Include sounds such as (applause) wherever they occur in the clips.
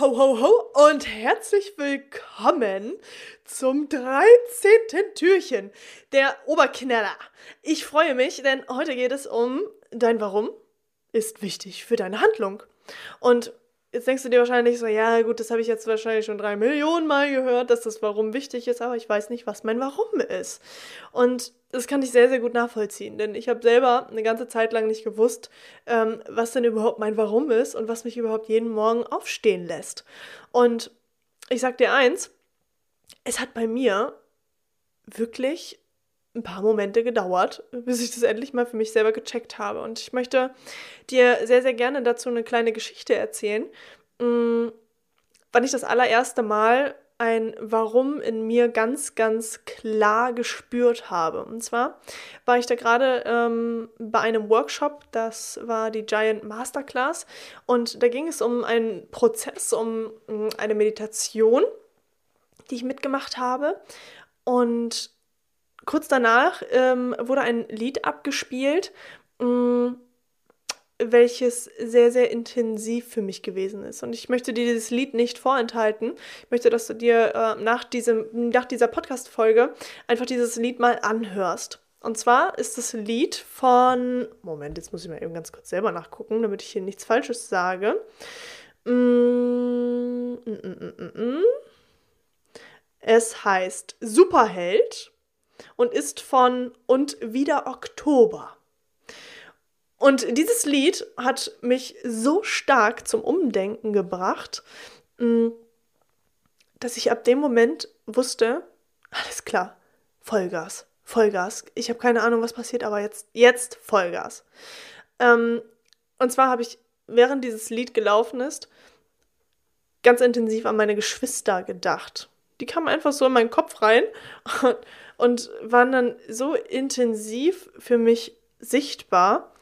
Ho, ho, ho und herzlich willkommen zum 13. Türchen, der Oberknaller. Ich freue mich, denn heute geht es um dein Warum ist wichtig für deine Handlung. Und Jetzt denkst du dir wahrscheinlich so, ja gut, das habe ich jetzt wahrscheinlich schon drei Millionen Mal gehört, dass das Warum wichtig ist, aber ich weiß nicht, was mein Warum ist. Und das kann ich sehr, sehr gut nachvollziehen, denn ich habe selber eine ganze Zeit lang nicht gewusst, ähm, was denn überhaupt mein Warum ist und was mich überhaupt jeden Morgen aufstehen lässt. Und ich sag dir eins, es hat bei mir wirklich ein paar Momente gedauert, bis ich das endlich mal für mich selber gecheckt habe. Und ich möchte dir sehr, sehr gerne dazu eine kleine Geschichte erzählen, mm, wann ich das allererste Mal ein Warum in mir ganz, ganz klar gespürt habe. Und zwar war ich da gerade ähm, bei einem Workshop, das war die Giant Masterclass, und da ging es um einen Prozess, um, um eine Meditation, die ich mitgemacht habe. Und kurz danach ähm, wurde ein Lied abgespielt, mh, mm, welches sehr, sehr intensiv für mich gewesen ist. Und ich möchte dir dieses Lied nicht vorenthalten. Ich möchte, dass du dir äh, nach, diesem, nach dieser Podcast-Folge einfach dieses Lied mal anhörst. Und zwar ist das Lied von. Moment, jetzt muss ich mal eben ganz kurz selber nachgucken, damit ich hier nichts Falsches sage. Mm, mm, mm, es heißt Superheld und ist von Und wieder Oktober. Und dieses Lied hat mich so stark zum Umdenken gebracht, mm, dass ich ab dem Moment wusste, alles klar, Vollgas, Vollgas. Ich habe keine Ahnung, was passiert, aber jetzt, jetzt Vollgas. Ähm, und zwar habe ich, während dieses Lied gelaufen ist, ganz intensiv an meine Geschwister gedacht. Die kamen einfach so in meinen Kopf rein (laughs) und und waren dann so intensiv für mich sichtbar,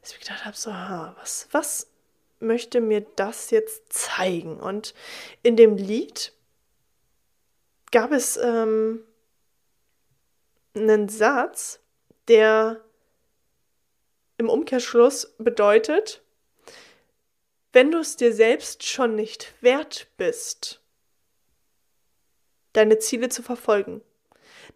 dass ich gedacht habe, so, was, was möchte mir das jetzt zeigen? Und in dem Lied gab es ähm, einen Satz, der im Umkehrschluss bedeutet, wenn du es dir selbst schon nicht wert bist, deine Ziele zu verfolgen,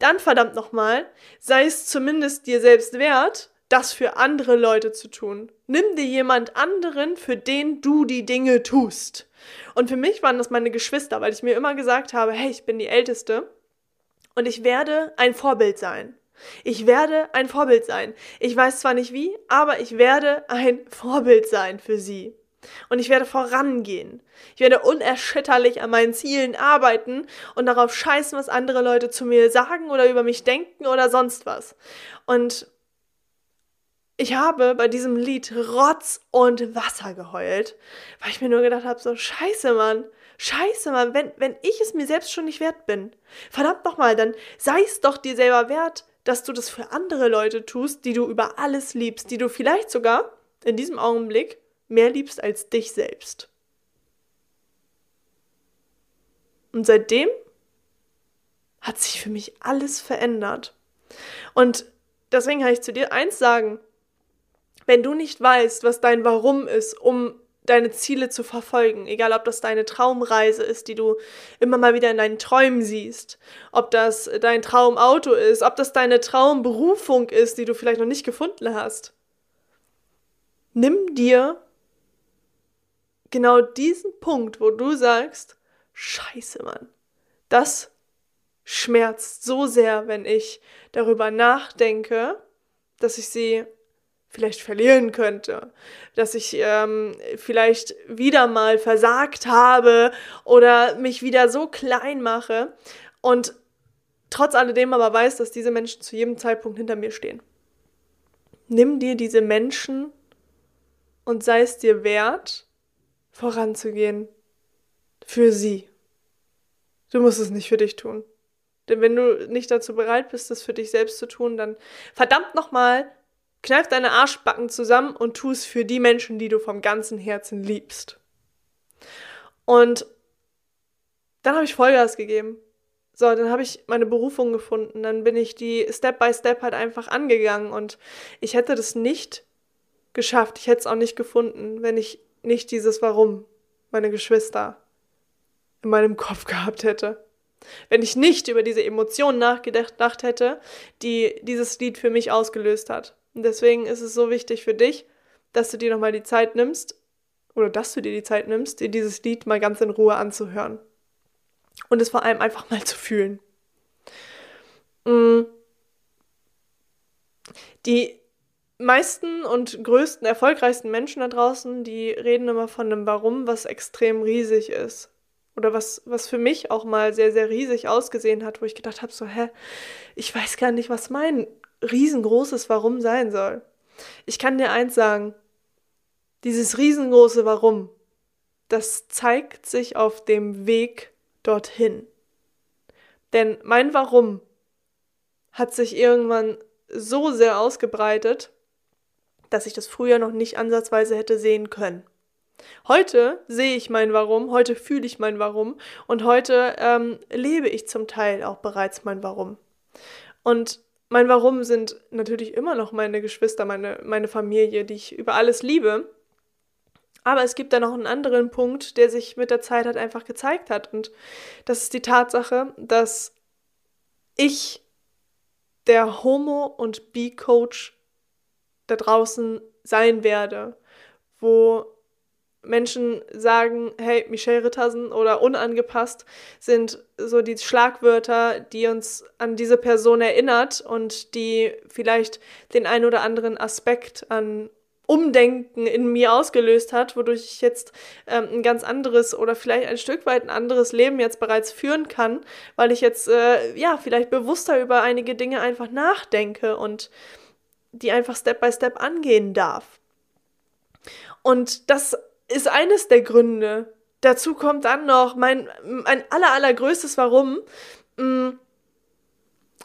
dann verdammt nochmal, sei es zumindest dir selbst wert, das für andere Leute zu tun. Nimm dir jemand anderen, für den du die Dinge tust. Und für mich waren das meine Geschwister, weil ich mir immer gesagt habe, hey, ich bin die Älteste und ich werde ein Vorbild sein. Ich werde ein Vorbild sein. Ich weiß zwar nicht wie, aber ich werde ein Vorbild sein für sie. Und ich werde vorangehen. Ich werde unerschütterlich an meinen Zielen arbeiten und darauf scheißen, was andere Leute zu mir sagen oder über mich denken oder sonst was. Und ich habe bei diesem Lied Rotz und Wasser geheult, weil ich mir nur gedacht habe, so scheiße, Mann. Scheiße, Mann, wenn, wenn ich es mir selbst schon nicht wert bin, verdammt nochmal, dann sei es doch dir selber wert, dass du das für andere Leute tust, die du über alles liebst, die du vielleicht sogar in diesem Augenblick mehr liebst als dich selbst. Und seitdem hat sich für mich alles verändert. Und deswegen kann ich zu dir eins sagen. Wenn du nicht weißt, was dein Warum ist, um deine Ziele zu verfolgen, egal ob das deine Traumreise ist, die du immer mal wieder in deinen Träumen siehst, ob das dein Traumauto ist, ob das deine Traumberufung ist, die du vielleicht noch nicht gefunden hast, nimm dir genau diesen Punkt, wo du sagst, scheiße, Mann, das schmerzt so sehr, wenn ich darüber nachdenke, dass ich sie vielleicht verlieren könnte, dass ich ähm, vielleicht wieder mal versagt habe oder mich wieder so klein mache und trotz alledem aber weiß, dass diese Menschen zu jedem Zeitpunkt hinter mir stehen. Nimm dir diese Menschen und sei es dir wert, voranzugehen. Für sie. Du musst es nicht für dich tun. Denn wenn du nicht dazu bereit bist, es für dich selbst zu tun, dann verdammt nochmal, Kneif deine Arschbacken zusammen und tu es für die Menschen, die du vom ganzen Herzen liebst. Und dann habe ich Vollgas gegeben. So, dann habe ich meine Berufung gefunden. Dann bin ich die Step by Step halt einfach angegangen und ich hätte das nicht geschafft. Ich hätte es auch nicht gefunden, wenn ich nicht dieses Warum, meine Geschwister, in meinem Kopf gehabt hätte. Wenn ich nicht über diese Emotionen nachgedacht hätte, die dieses Lied für mich ausgelöst hat. Und deswegen ist es so wichtig für dich, dass du dir nochmal die Zeit nimmst, oder dass du dir die Zeit nimmst, dir dieses Lied mal ganz in Ruhe anzuhören und es vor allem einfach mal zu fühlen. Mm. Die meisten und größten, erfolgreichsten Menschen da draußen, die reden immer von einem Warum, was extrem riesig ist. Oder was, was für mich auch mal sehr, sehr riesig ausgesehen hat, wo ich gedacht habe, so, hä, ich weiß gar nicht, was mein riesengroßes Warum sein soll. Ich kann dir eins sagen, dieses riesengroße Warum, das zeigt sich auf dem Weg dorthin. Denn mein Warum hat sich irgendwann so sehr ausgebreitet, dass ich das früher noch nicht ansatzweise hätte sehen können. Heute sehe ich mein Warum, heute fühle ich mein Warum und heute ähm, lebe ich zum Teil auch bereits mein Warum. Und mein Warum sind natürlich immer noch meine Geschwister, meine, meine Familie, die ich über alles liebe. Aber es gibt da noch einen anderen Punkt, der sich mit der Zeit halt einfach gezeigt hat. Und das ist die Tatsache, dass ich der Homo- und Bi-Coach da draußen sein werde, wo Menschen sagen, hey, Michelle Rittersen oder unangepasst sind so die Schlagwörter, die uns an diese Person erinnert und die vielleicht den ein oder anderen Aspekt an Umdenken in mir ausgelöst hat, wodurch ich jetzt ähm, ein ganz anderes oder vielleicht ein Stück weit ein anderes Leben jetzt bereits führen kann, weil ich jetzt äh, ja vielleicht bewusster über einige Dinge einfach nachdenke und die einfach Step by Step angehen darf. Und das ist eines der Gründe. Dazu kommt dann noch mein, mein aller, allergrößtes Warum, mm,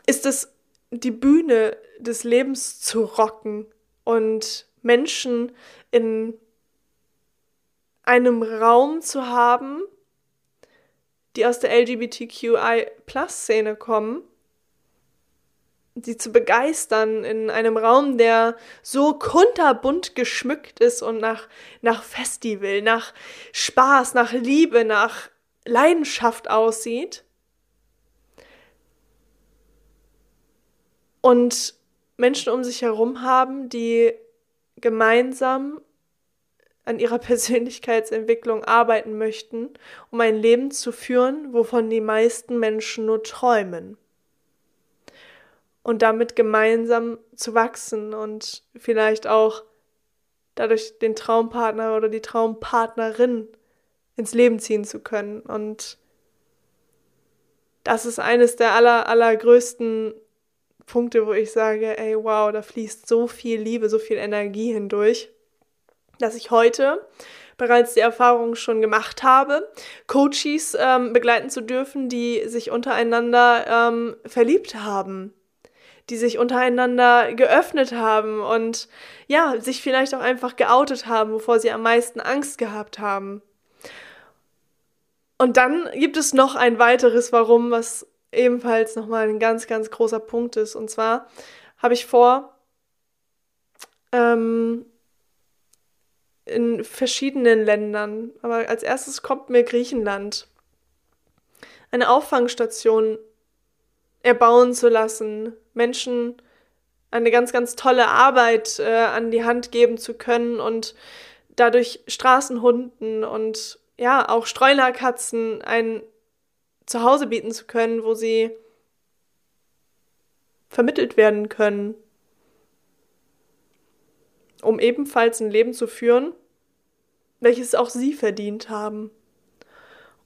ist es, die Bühne des Lebens zu rocken und Menschen in einem Raum zu haben, die aus der LGBTQI-Plus-Szene kommen, sie zu begeistern in einem Raum, der so kunterbunt geschmückt ist und nach, nach Festival, nach Spaß, nach Liebe, nach Leidenschaft aussieht. Und Menschen um sich herum haben, die gemeinsam an ihrer (laughs) Persönlichkeitsentwicklung arbeiten möchten, um ein Leben zu führen, wovon die meisten Menschen nur träumen. Und damit gemeinsam zu wachsen und vielleicht auch dadurch den Traumpartner oder die Traumpartnerin ins Leben ziehen zu können. Und das ist eines der aller, allergrößten Punkte, wo ich sage, ey, wow, da fließt so viel Liebe, so viel Energie hindurch, dass ich heute bereits die Erfahrung schon gemacht habe, Coaches ähm, begleiten zu dürfen, die sich untereinander ähm, verliebt haben, die sich untereinander geöffnet haben und ja, sich vielleicht auch einfach geoutet haben, wovor sie am meisten Angst gehabt haben. Und dann gibt es noch ein weiteres Warum, was ebenfalls nochmal ein ganz, ganz großer Punkt ist. Und zwar habe ich vor, ähm, in verschiedenen Ländern, aber als erstes kommt mir Griechenland, eine Auffangstation erbauen zu lassen, Menschen eine ganz, ganz tolle Arbeit äh, an die Hand geben zu können und dadurch Straßenhunden und ja, auch Streunerkatzen ein zu Hause bieten zu können, wo sie vermittelt werden können, um ebenfalls ein Leben zu führen, welches auch sie verdient haben.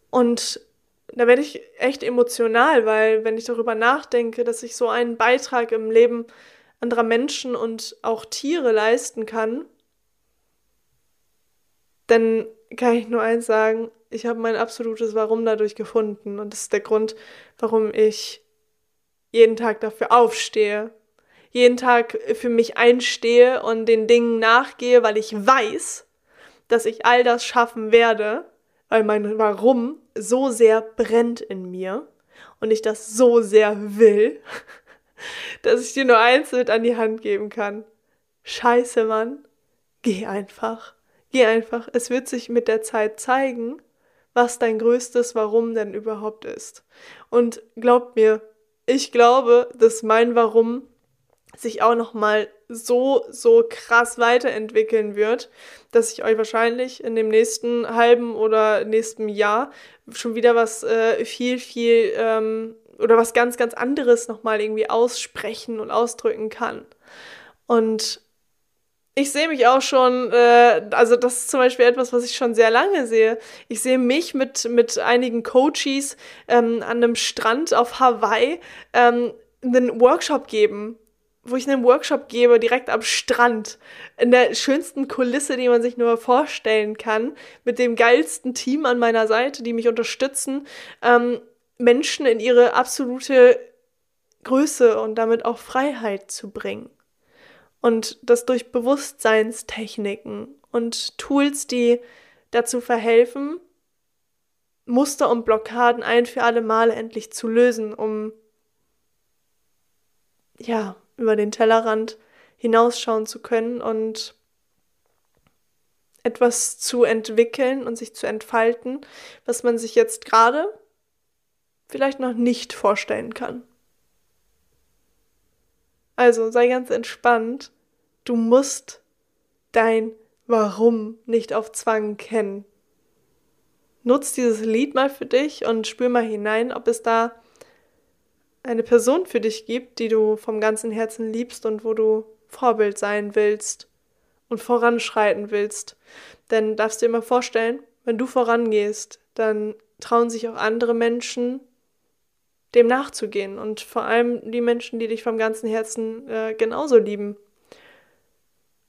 Und da werde ich echt emotional, weil wenn ich darüber nachdenke, dass ich so einen Beitrag im Leben anderer Menschen und auch Tiere leisten kann, dann kann ich nur eins sagen, ich habe mein absolutes Warum dadurch gefunden. Und das ist der Grund, warum ich jeden Tag dafür aufstehe, jeden Tag für mich einstehe und den Dingen nachgehe, weil ich weiß, dass ich all das schaffen werde, weil mein Warum so sehr brennt in mir und ich das so sehr will, (laughs) dass ich dir nur eins mit an die Hand geben kann. Scheiße, Mann. Geh einfach. Geh einfach. Es wird sich mit der Zeit zeigen, was dein größtes Warum denn überhaupt ist. Und glaubt mir, ich glaube, dass mein Warum sich auch noch mal so so krass weiterentwickeln wird, dass ich euch wahrscheinlich in dem nächsten halben oder nächsten Jahr schon wieder was äh, viel viel ähm, oder was ganz ganz anderes noch mal irgendwie aussprechen und ausdrücken kann. Und ich sehe mich auch schon, äh, also das ist zum Beispiel etwas, was ich schon sehr lange sehe. Ich sehe mich mit, mit einigen Coaches ähm, an einem Strand auf Hawaii ähm, einen Workshop geben, wo ich einen Workshop gebe, direkt am Strand, in der schönsten Kulisse, die man sich nur vorstellen kann, mit dem geilsten Team an meiner Seite, die mich unterstützen, ähm, Menschen in ihre absolute Größe und damit auch Freiheit zu bringen. Und das durch Bewusstseinstechniken und Tools, die dazu verhelfen, Muster und Blockaden ein für alle Male endlich zu lösen, um ja, über den Tellerrand hinausschauen zu können und etwas zu entwickeln und sich zu entfalten, was man sich jetzt gerade vielleicht noch nicht vorstellen kann. Also sei ganz entspannt. Du musst dein Warum nicht auf Zwang kennen. Nutz dieses Lied mal für dich und spür mal hinein, ob es da eine Person für dich gibt, die du vom ganzen Herzen liebst und wo du Vorbild sein willst und voranschreiten willst. Denn darfst dir immer vorstellen, wenn du vorangehst, dann trauen sich auch andere Menschen dem nachzugehen und vor allem die Menschen, die dich vom ganzen Herzen äh, genauso lieben.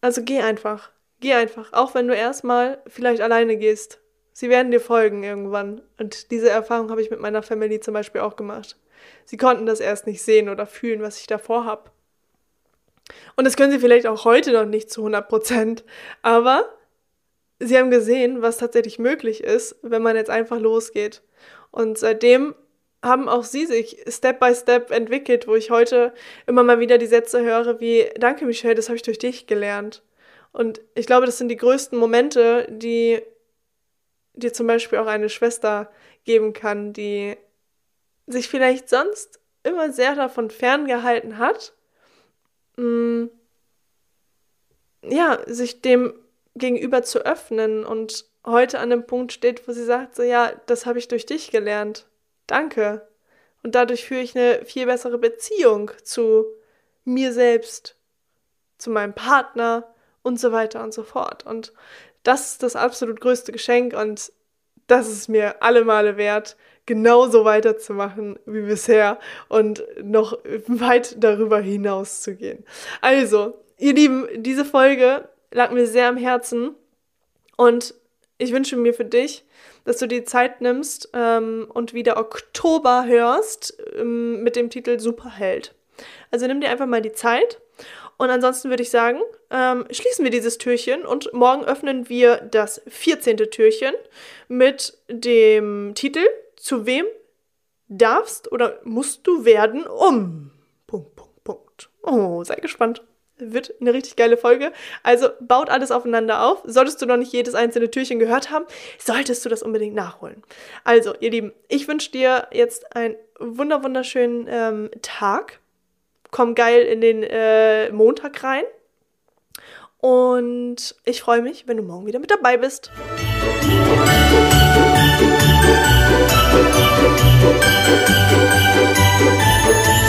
Also geh einfach, geh einfach, auch wenn du erstmal vielleicht alleine gehst. Sie werden dir folgen irgendwann. Und diese Erfahrung habe ich mit meiner Family zum Beispiel auch gemacht. Sie konnten das erst nicht sehen oder fühlen, was ich davor habe. Und das können sie vielleicht auch heute noch nicht zu 100 Prozent. Aber sie haben gesehen, was tatsächlich möglich ist, wenn man jetzt einfach losgeht. Und seitdem haben auch sie sich Step by Step entwickelt, wo ich heute immer mal wieder die Sätze höre wie, danke Michelle, das habe ich durch dich gelernt. Und ich glaube, das sind die größten Momente, die dir zum Beispiel auch eine Schwester geben kann, die sich vielleicht sonst immer sehr davon ferngehalten hat, mh, mm, ja, sich dem gegenüber zu öffnen und heute an dem Punkt steht, wo sie sagt, so ja, das habe ich durch dich gelernt. Danke. Und dadurch führe ich eine viel bessere Beziehung zu mir selbst, zu meinem Partner und so weiter und so fort. Und das ist das absolut größte Geschenk und das ist mir alle Male wert, genauso weiterzumachen wie bisher und noch weit darüber hinaus zu gehen. Also, ihr Lieben, diese Folge lag mir sehr am Herzen und ich wünsche mir für dich, dass du die Zeit nimmst ähm, und wieder Oktober hörst ähm, mit dem Titel Superheld. Also nimm dir einfach mal die Zeit. Und ansonsten würde ich sagen, ähm, schließen wir dieses Türchen und morgen öffnen wir das 14. Türchen mit dem Titel Zu wem darfst oder musst du werden um? Punkt, Punkt, Punkt. Oh, sei gespannt wird eine richtig geile Folge. Also baut alles aufeinander auf. Solltest du noch nicht jedes einzelne Türchen gehört haben, solltest du das unbedingt nachholen. Also, ihr Lieben, ich wünsche dir jetzt einen wunder wunderschönen ähm, Tag. Komm geil in den äh, Montag rein. Und ich freue mich, wenn du morgen wieder mit dabei bist. Thank you.